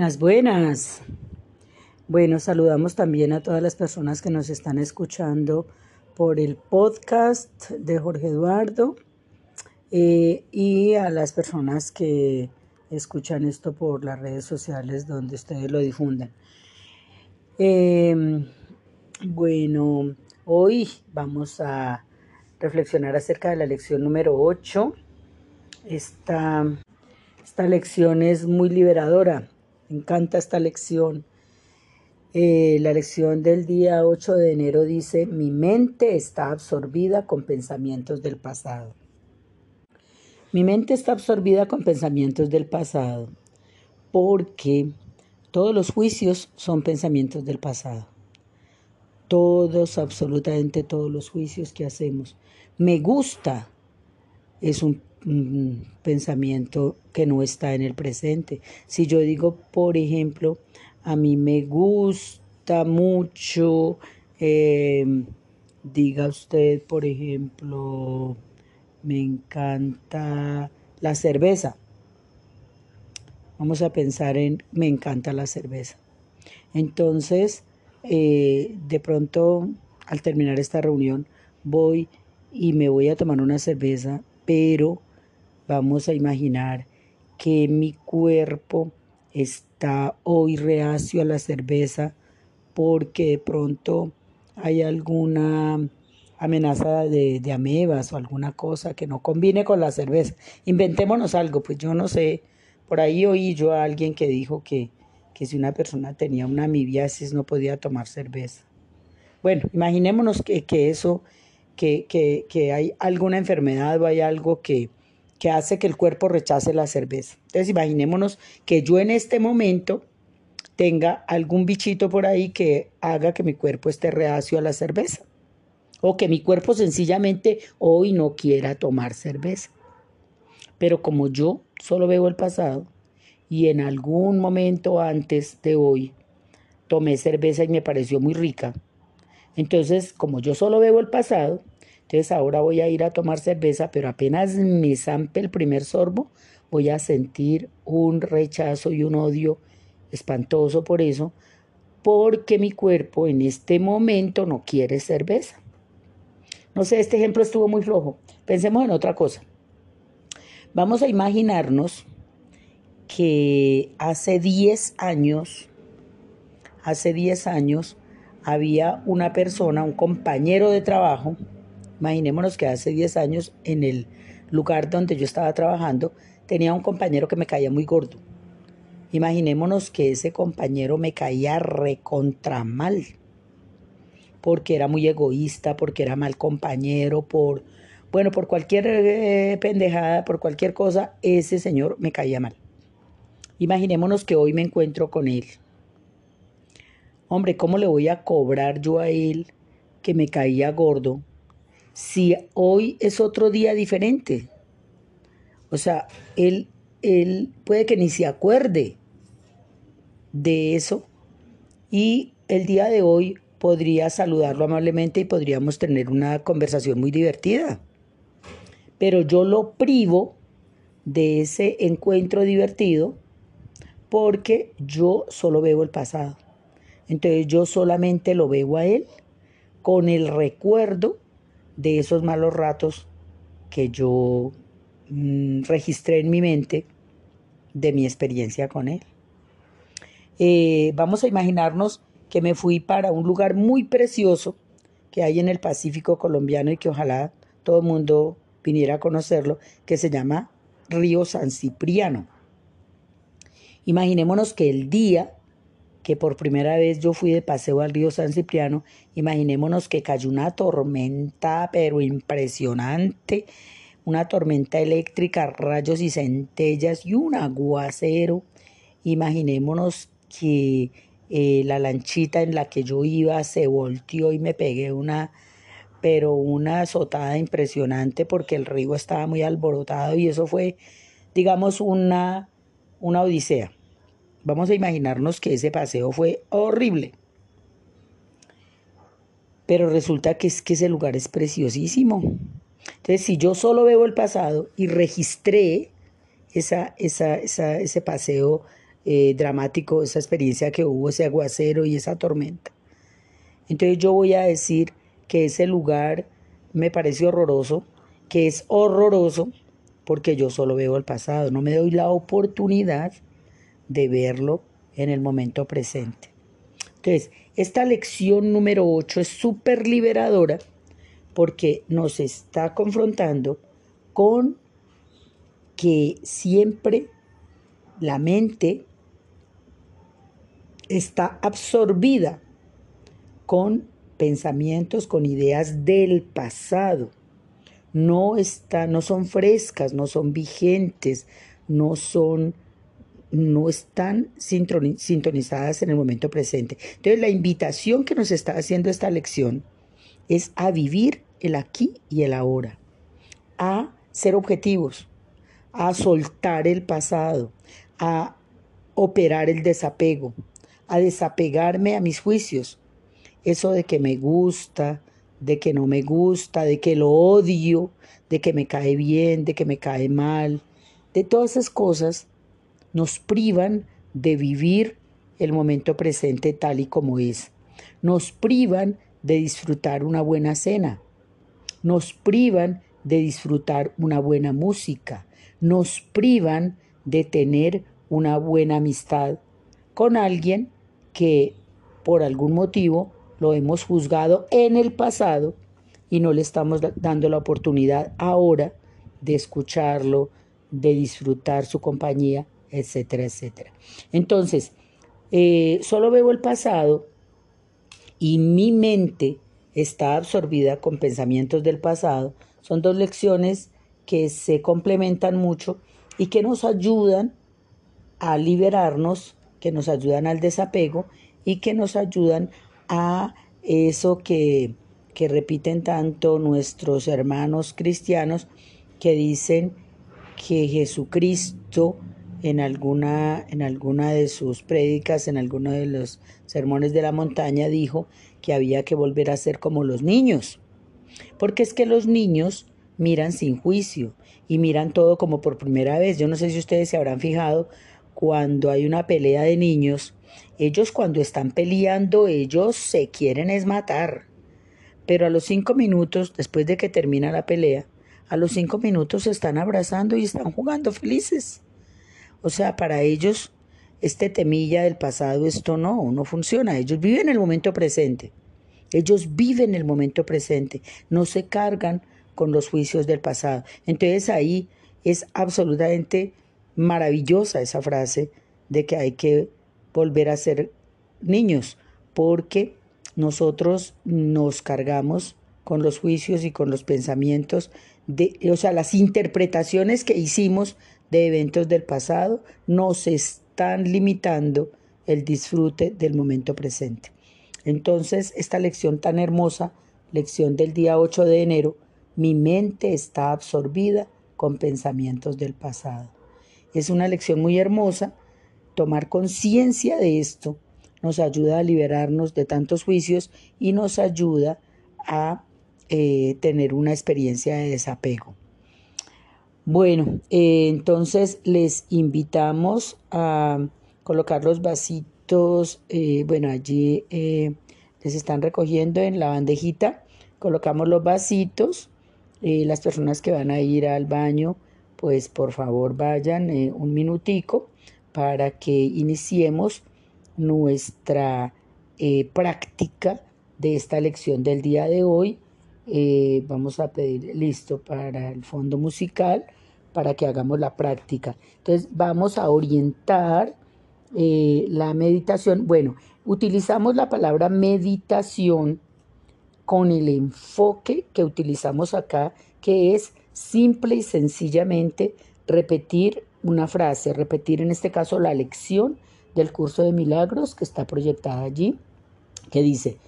Buenas, buenas. Bueno, saludamos también a todas las personas que nos están escuchando por el podcast de Jorge Eduardo eh, y a las personas que escuchan esto por las redes sociales donde ustedes lo difundan. Em, bueno, hoy vamos a reflexionar acerca de la lección número 8. Esta, esta lección es muy liberadora encanta esta lección. Eh, la lección del día 8 de enero dice, mi mente está absorbida con pensamientos del pasado. Mi mente está absorbida con pensamientos del pasado porque todos los juicios son pensamientos del pasado. Todos, absolutamente todos los juicios que hacemos. Me gusta es un un pensamiento que no está en el presente. Si yo digo, por ejemplo, a mí me gusta mucho, eh, diga usted, por ejemplo, me encanta la cerveza. Vamos a pensar en, me encanta la cerveza. Entonces, eh, de pronto, al terminar esta reunión, voy y me voy a tomar una cerveza, pero Vamos a imaginar que mi cuerpo está hoy reacio a la cerveza porque de pronto hay alguna amenaza de, amebas o alguna cosa que no combine con la cerveza. Inventémonos algo, pues yo no sé, por ahí oí yo a alguien que dijo que, que si una persona tenía una amibiasis no podía tomar cerveza. Bueno, imaginémonos que, que eso, que, que hay alguna enfermedad o hay algo que, que hace que el cuerpo rechace la cerveza. Entonces imaginémonos que yo en este momento tenga algún bichito por ahí que haga que mi cuerpo esté reacio a la cerveza. O que mi cuerpo sencillamente hoy no quiera tomar cerveza. Pero como yo solo veo el pasado y en algún momento antes de hoy tomé cerveza y me pareció muy rica, entonces como yo solo veo el pasado, entonces ahora voy a ir a tomar cerveza, pero apenas me zampe el primer sorbo, voy a sentir un rechazo y un odio espantoso por eso, porque mi cuerpo en este momento no quiere cerveza. No sé, este ejemplo estuvo muy flojo. Pensemos en otra cosa. Vamos a imaginarnos que hace 10 años, hace 10 años, había una persona, un compañero de trabajo, Imaginémonos que hace 10 años en el lugar donde yo estaba trabajando tenía un compañero que me caía muy gordo. Imaginémonos que ese compañero me caía recontra mal, porque era muy egoísta, porque era mal compañero, por, bueno, por cualquier eh, pendejada, por cualquier cosa, ese señor me caía mal. Imaginémonos que hoy me encuentro con él. Hombre, ¿cómo le voy a cobrar yo a él que me caía gordo si hoy es otro día diferente. O sea, él, él puede que ni se acuerde de eso y el día de hoy podría saludarlo amablemente y podríamos tener una conversación muy divertida. Pero yo lo privo de ese encuentro divertido porque yo solo veo el pasado. Entonces yo solamente lo veo a él con el recuerdo de esos malos ratos que yo mm, registré en mi mente de mi experiencia con él. Eh, vamos a imaginarnos que me fui para un lugar muy precioso que hay en el Pacífico colombiano y que ojalá todo el mundo viniera a conocerlo, que se llama Río San Cipriano. Imaginémonos que el día que por primera vez yo fui de paseo al río San Cipriano, imaginémonos que cayó una tormenta, pero impresionante, una tormenta eléctrica, rayos y centellas y un aguacero. Imaginémonos que eh, la lanchita en la que yo iba se volteó y me pegué una, pero una azotada impresionante porque el río estaba muy alborotado y eso fue, digamos, una, una odisea. Vamos a imaginarnos que ese paseo fue horrible. Pero resulta que es que ese lugar es preciosísimo. Entonces, si yo solo veo el pasado y registré esa, esa, ese paseo eh, dramático esa experiencia que hubo, ese aguacero y esa tormenta. Entonces yo voy a decir que ese lugar me parece horroroso, que es horroroso porque yo solo veo el pasado, no me doy la oportunidad de verlo en el momento presente. Entonces, esta lección número 8 es súper liberadora porque nos está confrontando con que siempre la mente está absorbida con pensamientos, con ideas del pasado. No, está, no son frescas, no son vigentes, no son no están sintonizadas en el momento presente. Entonces la invitación que nos está haciendo esta lección es a vivir el aquí y el ahora, a ser objetivos, a soltar el pasado, a operar el desapego, a desapegarme a mis juicios, eso de que me gusta, de que no me gusta, de que lo odio, de que me cae bien, de que me cae mal, de todas esas cosas nos privan de vivir el momento presente tal y como es. Nos privan de disfrutar una buena cena. Nos privan de disfrutar una buena música. Nos privan de tener una buena amistad con alguien que por algún motivo lo hemos juzgado en el pasado y no le estamos dando la oportunidad ahora de escucharlo, de disfrutar su compañía, etcétera, etcétera. Entonces, eh, solo veo el pasado y mi mente está absorbida con pensamientos del pasado. Son dos lecciones que se complementan mucho y que nos ayudan a liberarnos, que nos ayudan al desapego y que nos ayudan a eso que, que repiten tanto nuestros hermanos cristianos que dicen que Jesucristo en alguna, en alguna de sus prédicas, en alguno de los sermones de la montaña, dijo que había que volver a ser como los niños. Porque es que los niños miran sin juicio y miran todo como por primera vez. Yo no sé si ustedes se habrán fijado cuando hay una pelea de niños ellos cuando están peleando, ellos se quieren es matar. Pero a los cinco minutos, después de que termina la pelea, a los cinco minutos se están abrazando y están jugando felices. O sea, para ellos, este temilla del pasado, esto no, no funciona. Ellos viven el momento presente. Ellos viven el momento presente. No se cargan con los juicios del pasado. Entonces ahí es absolutamente maravillosa esa frase de que hay que volver a ser niños, porque nosotros nos cargamos con los juicios y con los pensamientos, de, o sea, las interpretaciones que hicimos de eventos del pasado nos están limitando el disfrute del momento presente. Entonces, esta lección tan hermosa, lección del día 8 de enero, mi mente está absorbida con pensamientos del pasado. Es una lección muy hermosa Tomar conciencia de esto nos ayuda a liberarnos de tantos juicios y nos ayuda a eh, tener una experiencia de desapego. Bueno, eh, entonces les invitamos a colocar los vasitos, eh, bueno, allí les están recogiendo en la bandejita, colocamos los vasitos, las personas que van a ir al baño, pues por favor vayan un minutico para que iniciemos nuestra eh, práctica de esta lección del día de hoy. Eh, vamos a pedir listo para el fondo musical para que hagamos la práctica. Entonces vamos a orientar eh, la meditación. Bueno, utilizamos la palabra meditación con el enfoque que utilizamos acá, que es simple y sencillamente repetir una frase, repetir en este caso la lección del curso de milagros que está proyectada allí, que dice,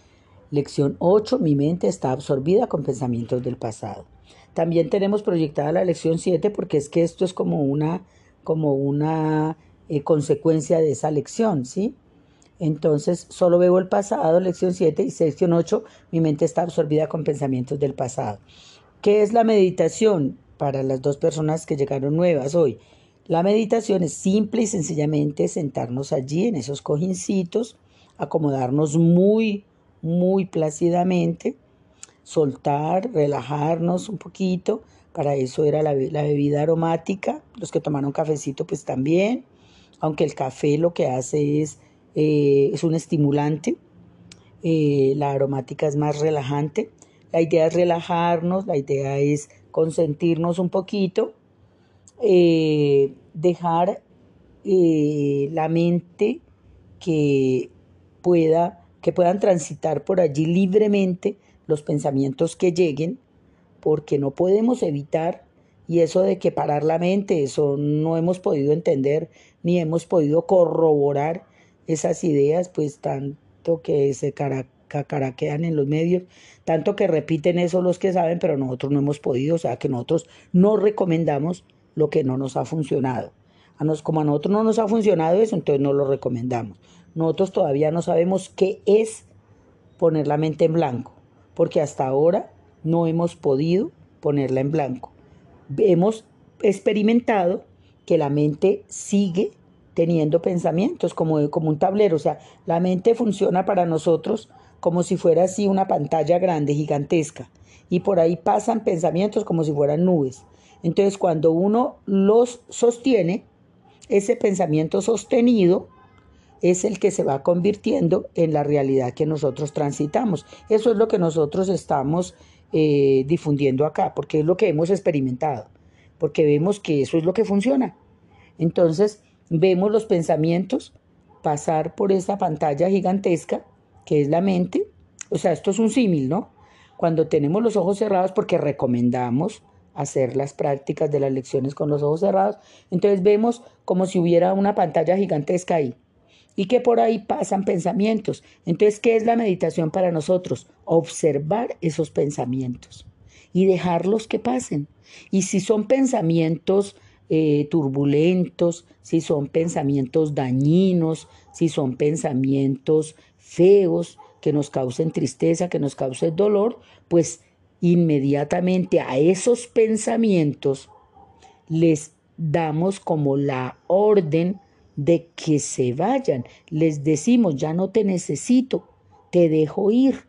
lección 8, mi mente está absorbida con pensamientos del pasado. También tenemos proyectada la lección 7 porque es que esto es como una, como una eh, consecuencia de esa lección, ¿sí? Entonces, solo veo el pasado, lección 7, y lección 8, mi mente está absorbida con pensamientos del pasado. ¿Qué es la meditación para las dos personas que llegaron nuevas hoy? La meditación es simple y sencillamente sentarnos allí en esos cojincitos, acomodarnos muy, muy plácidamente, soltar, relajarnos un poquito. Para eso era la, bebida aromática. Los que tomaron cafecito, pues también. Aunque el café lo que hace es, eh, es un estimulante. Eh, la aromática es más relajante. La idea es relajarnos, la idea es consentirnos un poquito eh, dejar la mente que pueda, que puedan transitar por allí libremente los pensamientos que lleguen, porque no podemos evitar, y eso de que parar la mente, eso no hemos podido entender ni hemos podido corroborar esas ideas, pues tanto que se caraquean en los medios, tanto que repiten eso los que saben, pero nosotros no hemos podido, o sea que nosotros no recomendamos lo que no nos ha funcionado. A nos, como a nosotros no nos ha funcionado eso, entonces no lo recomendamos. Nosotros todavía no sabemos qué es poner la mente en blanco, porque hasta ahora no hemos podido ponerla en blanco. Hemos experimentado que la mente sigue teniendo pensamientos como, como un tablero, o sea, la mente funciona para nosotros como si fuera así una pantalla grande, gigantesca, y por ahí pasan pensamientos como si fueran nubes. Entonces, cuando uno los sostiene, ese pensamiento sostenido es el que se va convirtiendo en la realidad que nosotros transitamos. Eso es lo que nosotros estamos eh, difundiendo acá, porque es lo que hemos experimentado, porque vemos que eso es lo que funciona. Entonces, vemos los pensamientos pasar por esa pantalla gigantesca que es la mente. O sea, esto es un símil, ¿no? Cuando tenemos los ojos cerrados porque recomendamos hacer las prácticas de las lecciones con los ojos cerrados. Entonces vemos como si hubiera una pantalla gigantesca ahí y que por ahí pasan pensamientos. Entonces, ¿qué es la meditación para nosotros? Observar esos pensamientos y dejarlos que pasen. Y si son pensamientos eh, turbulentos, si son pensamientos dañinos, si son pensamientos feos, que nos causen tristeza, que nos causen dolor, pues inmediatamente a esos pensamientos les damos como la orden de que se vayan. Les decimos, ya no te necesito, te dejo ir.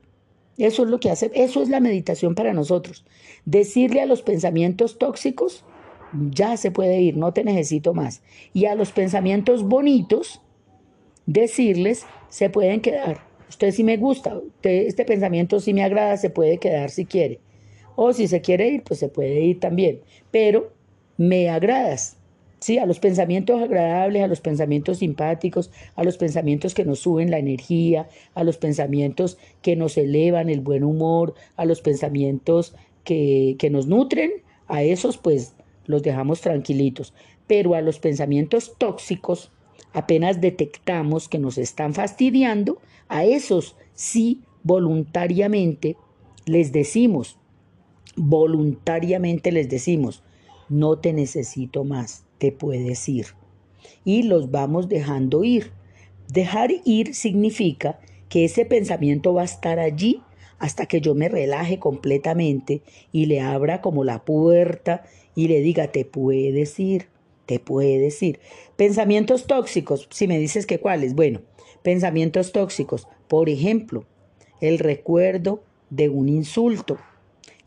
Eso es lo que hace, eso es la meditación para nosotros. Decirle a los pensamientos tóxicos, ya se puede ir, no te necesito más. Y a los pensamientos bonitos, decirles, se pueden quedar Usted sí me gusta, este pensamiento sí me agrada, se puede quedar si quiere. O si se quiere ir, pues se puede ir también. Pero me agradas. Sí, a los pensamientos agradables, a los pensamientos simpáticos, a los pensamientos que nos suben la energía, a los pensamientos que nos elevan el buen humor, a los pensamientos que, que nos nutren, a esos pues los dejamos tranquilitos. Pero a los pensamientos tóxicos, apenas detectamos que nos están fastidiando, a esos sí voluntariamente les decimos, voluntariamente les decimos, no te necesito más, te puedes ir. Y los vamos dejando ir. Dejar ir significa que ese pensamiento va a estar allí hasta que yo me relaje completamente y le abra como la puerta y le diga, te puedes ir, te puedes ir. Pensamientos tóxicos, si me dices que cuáles, bueno, pensamientos tóxicos, por ejemplo, el recuerdo de un insulto,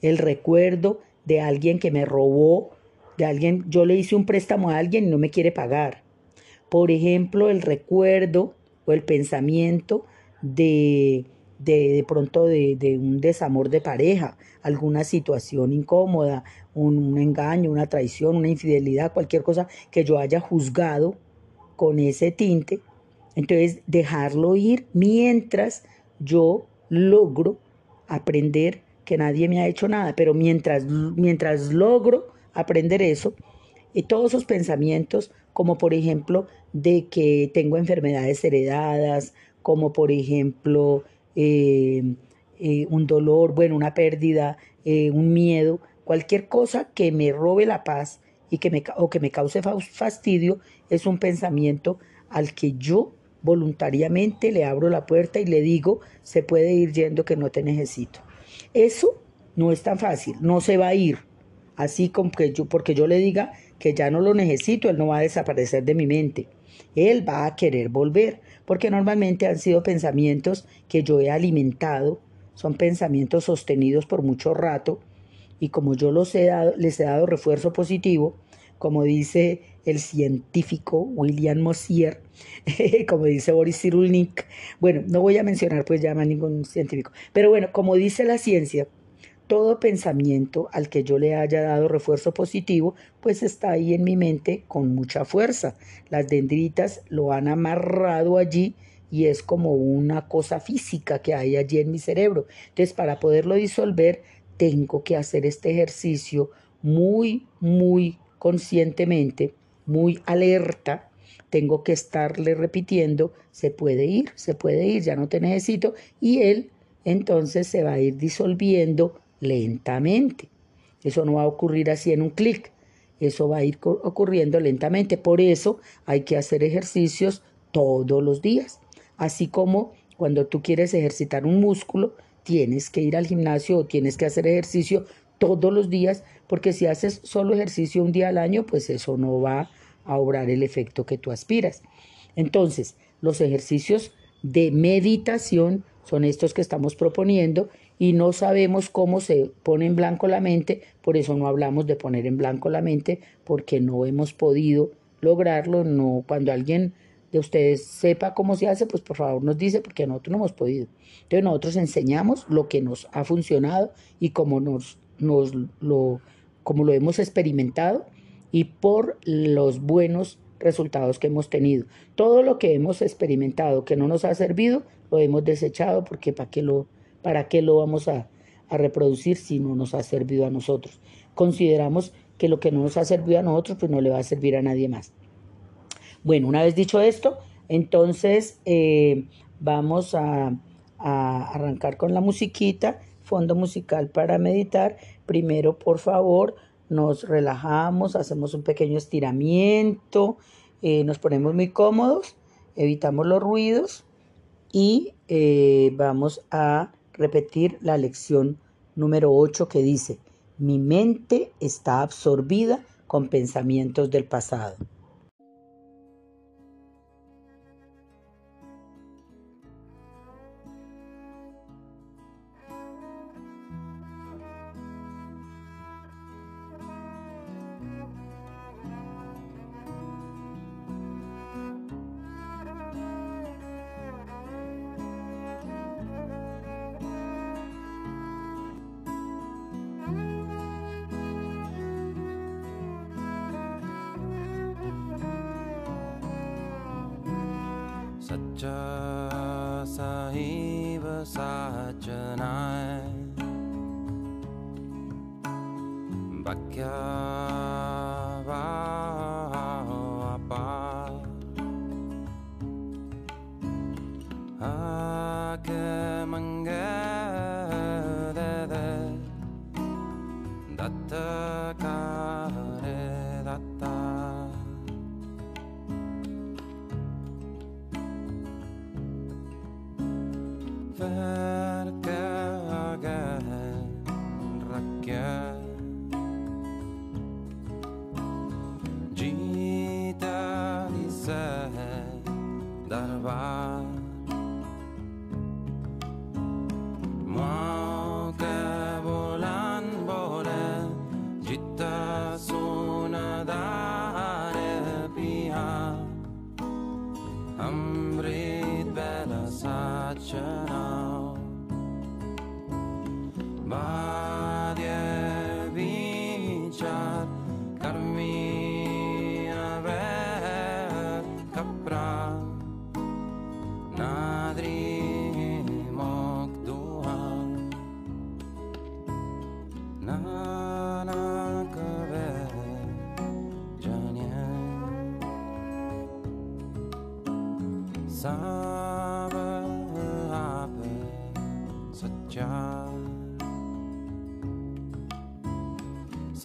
el recuerdo de alguien que me robó, de alguien, yo le hice un préstamo a alguien y no me quiere pagar. Por ejemplo, el recuerdo o el pensamiento de, de, de pronto de, de, un desamor de pareja, alguna situación incómoda, un, un engaño, una traición, una infidelidad, cualquier cosa que yo haya juzgado con ese tinte. Entonces, dejarlo ir mientras yo logro aprender que nadie me ha hecho nada, pero mientras, mientras logro aprender eso, y todos esos pensamientos, como por ejemplo de que tengo enfermedades heredadas, como por ejemplo eh, eh, un dolor, bueno, una pérdida, eh, un miedo, cualquier cosa que me robe la paz y que me, o que me cause fastidio, es un pensamiento al que yo voluntariamente le abro la puerta y le digo, se puede ir yendo que no te necesito. Eso no es tan fácil, no se va a ir. Así como que yo, porque yo le diga, que ya no lo necesito, él no va a desaparecer de mi mente. Él va a querer volver, porque normalmente han sido pensamientos que yo he alimentado, son pensamientos sostenidos por mucho rato, y como yo los he dado, les he dado refuerzo positivo, como dice el científico William Mosier, como dice Boris Cyrulnik, bueno, no voy a mencionar pues ya más ningún científico, pero bueno, como dice la ciencia, todo pensamiento al que yo le haya dado refuerzo positivo, pues está ahí en mi mente con mucha fuerza. Las dendritas lo han amarrado allí y es como una cosa física que hay allí en mi cerebro. Entonces, para poderlo disolver, tengo que hacer este ejercicio muy, muy conscientemente, muy alerta. Tengo que estarle repitiendo, se puede ir, se puede ir, ya no te necesito. Y él entonces se va a ir disolviendo lentamente. Eso no va a ocurrir así en un clic, eso va a ir ocurriendo lentamente. Por eso hay que hacer ejercicios todos los días. Así como cuando tú quieres ejercitar un músculo, tienes que ir al gimnasio o tienes que hacer ejercicio todos los días, porque si haces solo ejercicio un día al año, pues eso no va a obrar el efecto que tú aspiras. Entonces, los ejercicios de meditación son estos que estamos proponiendo y no sabemos cómo se pone en blanco la mente, por eso no hablamos de poner en blanco la mente, porque no hemos podido lograrlo, no cuando alguien de ustedes sepa cómo se hace, pues por favor nos dice, porque nosotros no hemos podido. Entonces nosotros enseñamos lo que nos ha funcionado y cómo nos, nos lo, como lo hemos experimentado y por los buenos resultados que hemos tenido. Todo lo que hemos experimentado que no nos ha servido, lo hemos desechado porque para qué lo ¿Para qué lo vamos a, reproducir si no nos ha servido a nosotros? Consideramos que lo que no nos ha servido a nosotros, pues no le va a servir a nadie más. Bueno, una vez dicho esto, entonces eh, vamos a, arrancar con la musiquita, fondo musical para meditar. Primero, por favor, nos relajamos, hacemos un pequeño estiramiento, eh, nos ponemos muy cómodos, evitamos los ruidos y eh, vamos a repetir la lección número 8 que dice, mi mente está absorbida con pensamientos del pasado. 혼자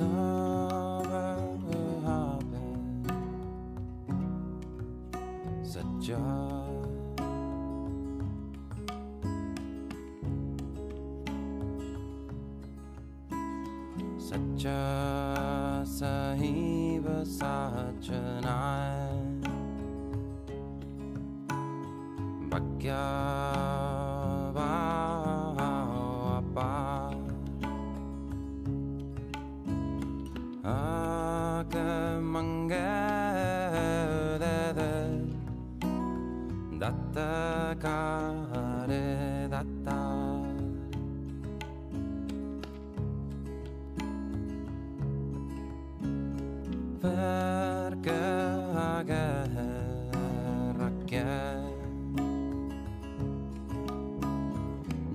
summer happens a joy. Sahib.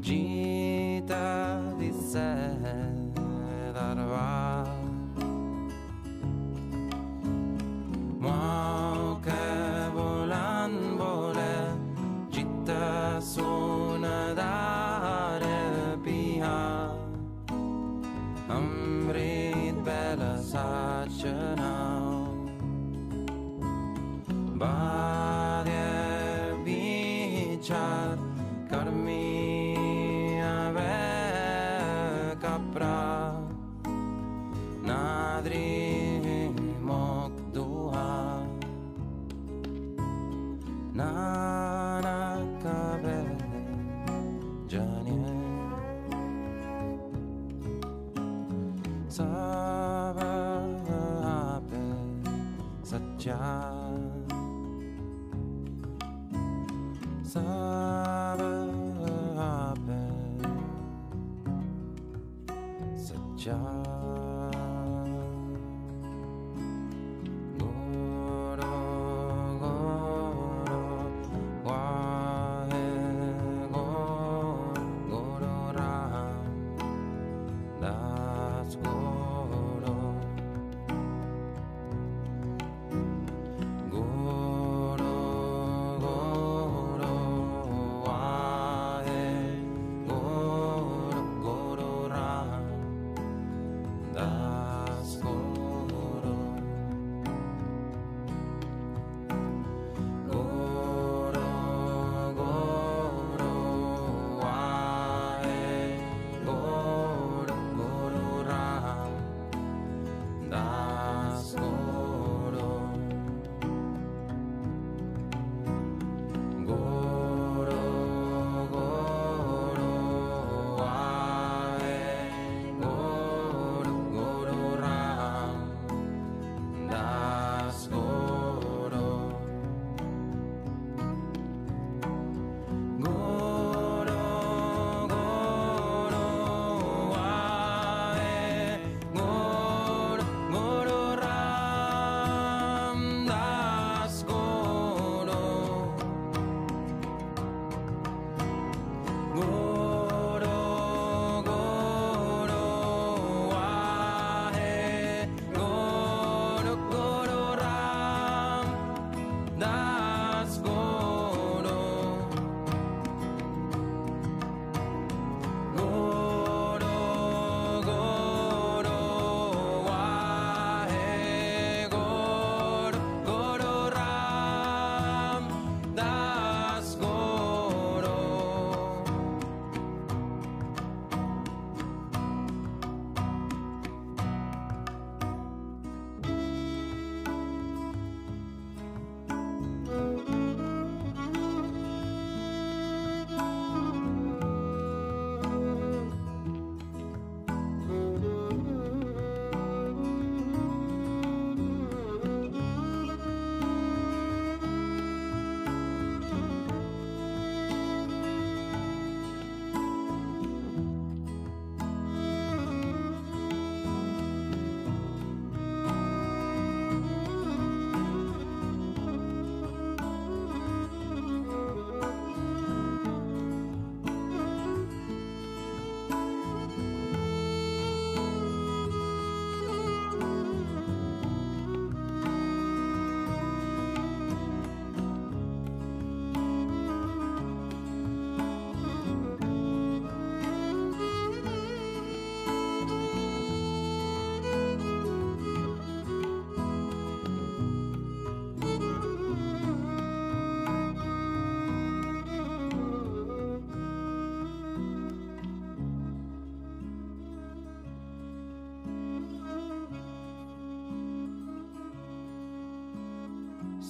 Gene. stopping. Such a